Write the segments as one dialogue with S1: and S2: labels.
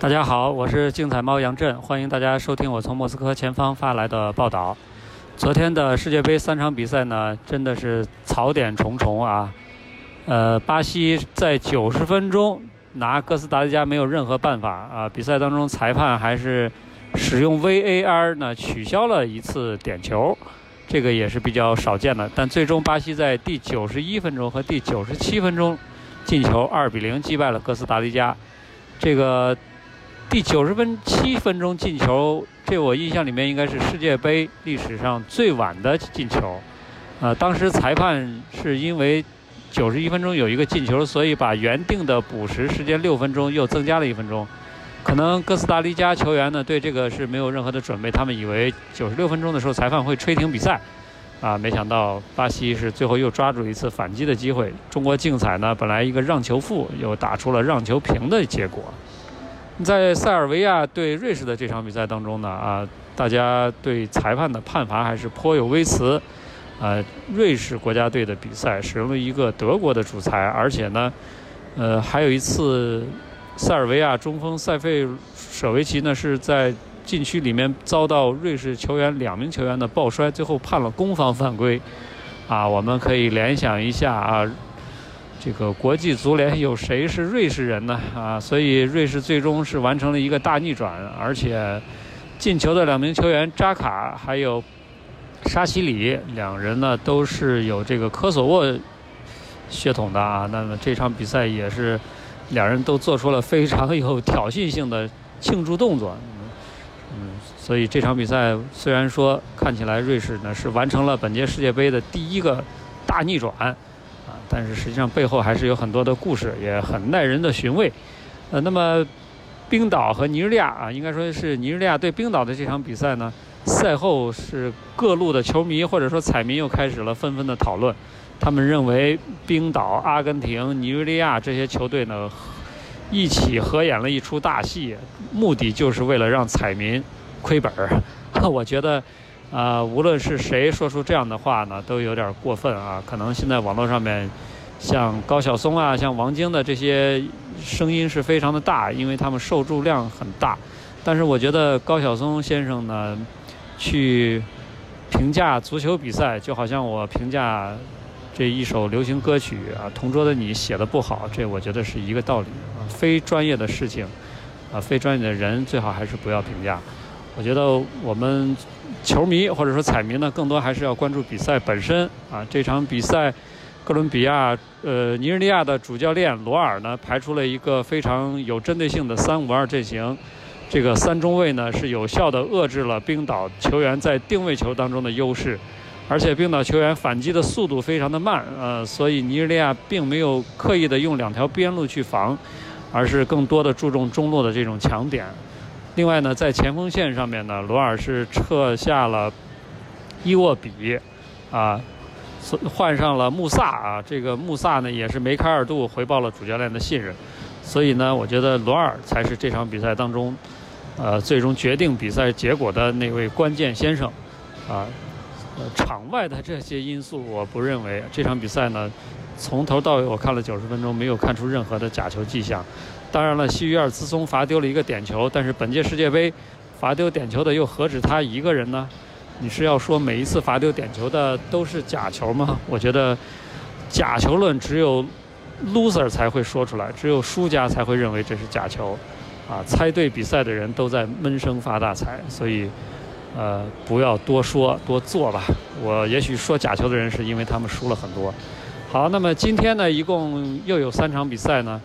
S1: 大家好，我是竞彩猫杨震，欢迎大家收听我从莫斯科前方发来的报道。昨天的世界杯三场比赛呢，真的是槽点重重啊。呃，巴西在九十分钟拿哥斯达黎加没有任何办法啊，比赛当中裁判还是使用 VAR 呢取消了一次点球，这个也是比较少见的。但最终巴西在第九十一分钟和第九十七分钟进球二比零击败了哥斯达黎加，这个。第九十分七分钟进球，这我印象里面应该是世界杯历史上最晚的进球。呃，当时裁判是因为九十一分钟有一个进球，所以把原定的补时时间六分钟又增加了一分钟。可能哥斯达黎加球员呢对这个是没有任何的准备，他们以为九十六分钟的时候裁判会吹停比赛，啊，没想到巴西是最后又抓住一次反击的机会。中国竞彩呢本来一个让球负，又打出了让球平的结果。在塞尔维亚对瑞士的这场比赛当中呢，啊，大家对裁判的判罚还是颇有微词。呃，瑞士国家队的比赛使用了一个德国的主裁，而且呢，呃，还有一次塞尔维亚中锋塞费舍维奇呢是在禁区里面遭到瑞士球员两名球员的抱摔，最后判了攻方犯规。啊，我们可以联想一下啊。这个国际足联有谁是瑞士人呢？啊，所以瑞士最终是完成了一个大逆转，而且进球的两名球员扎卡还有沙西里两人呢都是有这个科索沃血统的啊。那么这场比赛也是两人都做出了非常有挑衅性的庆祝动作。嗯，所以这场比赛虽然说看起来瑞士呢是完成了本届世界杯的第一个大逆转。但是实际上背后还是有很多的故事，也很耐人的寻味。呃，那么冰岛和尼日利亚啊，应该说是尼日利亚对冰岛的这场比赛呢，赛后是各路的球迷或者说彩民又开始了纷纷的讨论。他们认为冰岛、阿根廷、尼日利亚这些球队呢，一起合演了一出大戏，目的就是为了让彩民亏本儿。我觉得。啊，无论是谁说出这样的话呢，都有点过分啊。可能现在网络上面，像高晓松啊，像王晶的这些声音是非常的大，因为他们受众量很大。但是我觉得高晓松先生呢，去评价足球比赛，就好像我评价这一首流行歌曲啊，《同桌的你》写的不好，这我觉得是一个道理啊。非专业的事情，啊，非专业的人最好还是不要评价。我觉得我们。球迷或者说彩民呢，更多还是要关注比赛本身啊。这场比赛，哥伦比亚呃尼日利亚的主教练罗尔呢，排出了一个非常有针对性的三五二阵型。这个三中卫呢，是有效的遏制了冰岛球员在定位球当中的优势，而且冰岛球员反击的速度非常的慢，呃，所以尼日利亚并没有刻意的用两条边路去防，而是更多的注重中路的这种强点。另外呢，在前锋线上面呢，罗尔是撤下了伊沃比，啊，换上了穆萨啊。这个穆萨呢，也是梅开二度，回报了主教练的信任。所以呢，我觉得罗尔才是这场比赛当中，呃，最终决定比赛结果的那位关键先生，啊，场外的这些因素，我不认为这场比赛呢，从头到尾我看了九十分钟，没有看出任何的假球迹象。当然了，西约尔兹松罚丢了一个点球，但是本届世界杯罚丢点球的又何止他一个人呢？你是要说每一次罚丢点球的都是假球吗？我觉得假球论只有 loser 才会说出来，只有输家才会认为这是假球。啊，猜对比赛的人都在闷声发大财，所以呃不要多说多做吧。我也许说假球的人是因为他们输了很多。好，那么今天呢，一共又有三场比赛呢。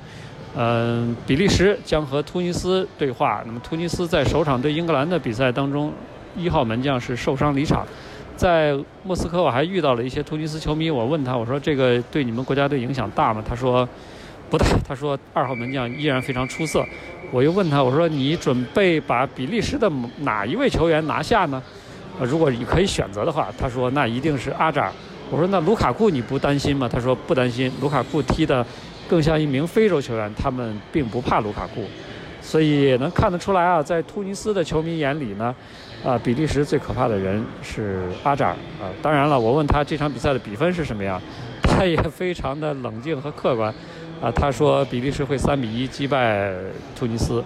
S1: 嗯，比利时将和突尼斯对话。那么，突尼斯在首场对英格兰的比赛当中，一号门将是受伤离场。在莫斯科，我还遇到了一些突尼斯球迷，我问他，我说这个对你们国家队影响大吗？他说不大。他说二号门将依然非常出色。我又问他，我说你准备把比利时的哪一位球员拿下呢？呃，如果你可以选择的话，他说那一定是阿扎尔。我说那卢卡库你不担心吗？他说不担心，卢卡库踢的。更像一名非洲球员，他们并不怕卢卡库，所以能看得出来啊，在突尼斯的球迷眼里呢，啊，比利时最可怕的人是阿扎尔啊。当然了，我问他这场比赛的比分是什么样，他也非常的冷静和客观，啊，他说比利时会三比一击败突尼斯，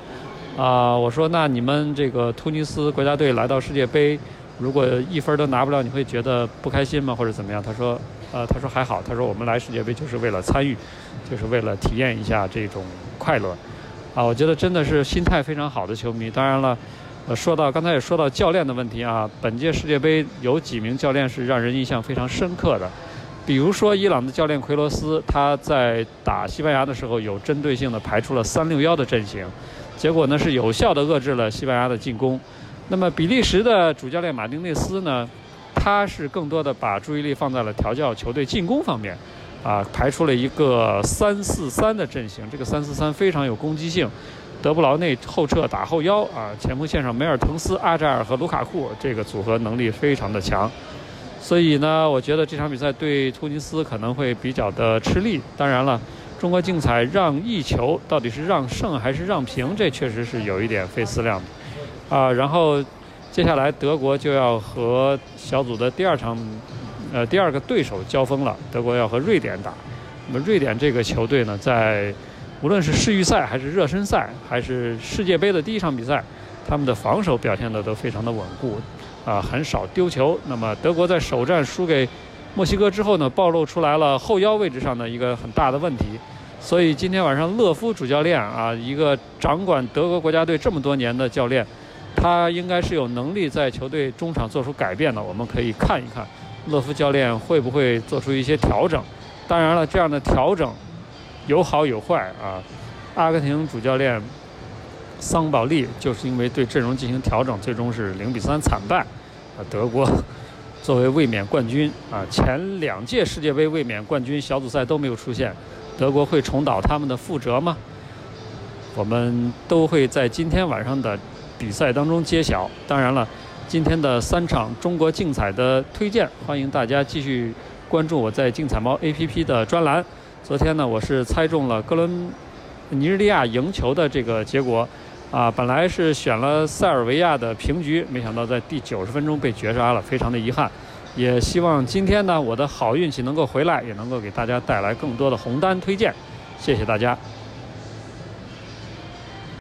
S1: 啊，我说那你们这个突尼斯国家队来到世界杯，如果一分都拿不了，你会觉得不开心吗？或者怎么样？他说，呃，他说还好，他说我们来世界杯就是为了参与，就是为了体验一下这种快乐。啊，我觉得真的是心态非常好的球迷。当然了，呃，说到刚才也说到教练的问题啊，本届世界杯有几名教练是让人印象非常深刻的。比如说，伊朗的教练奎罗斯，他在打西班牙的时候有针对性的排出了三六幺的阵型，结果呢是有效的遏制了西班牙的进攻。那么比利时的主教练马丁内斯呢，他是更多的把注意力放在了调教球队进攻方面，啊，排出了一个三四三的阵型，这个三四三非常有攻击性。德布劳内后撤打后腰啊，前锋线上梅尔滕斯、阿扎尔和卢卡库这个组合能力非常的强。所以呢，我觉得这场比赛对突尼斯可能会比较的吃力。当然了，中国竞彩让一球到底是让胜还是让平，这确实是有一点费思量的。啊，然后接下来德国就要和小组的第二场，呃，第二个对手交锋了。德国要和瑞典打。那么瑞典这个球队呢，在无论是世预赛还是热身赛，还是世界杯的第一场比赛，他们的防守表现的都非常的稳固。啊，很少丢球。那么德国在首战输给墨西哥之后呢，暴露出来了后腰位置上的一个很大的问题。所以今天晚上勒夫主教练啊，一个掌管德国国家队这么多年的教练，他应该是有能力在球队中场做出改变的。我们可以看一看勒夫教练会不会做出一些调整。当然了，这样的调整有好有坏啊。阿根廷主教练桑保利就是因为对阵容进行调整，最终是零比三惨败。啊，德国作为卫冕冠军啊，前两届世界杯卫冕冠军小组赛都没有出现，德国会重蹈他们的覆辙吗？我们都会在今天晚上的比赛当中揭晓。当然了，今天的三场中国竞彩的推荐，欢迎大家继续关注我在竞彩猫 APP 的专栏。昨天呢，我是猜中了哥伦尼日利亚赢球的这个结果。啊，本来是选了塞尔维亚的平局，没想到在第九十分钟被绝杀了，非常的遗憾。也希望今天呢，我的好运气能够回来，也能够给大家带来更多的红单推荐。谢谢大家。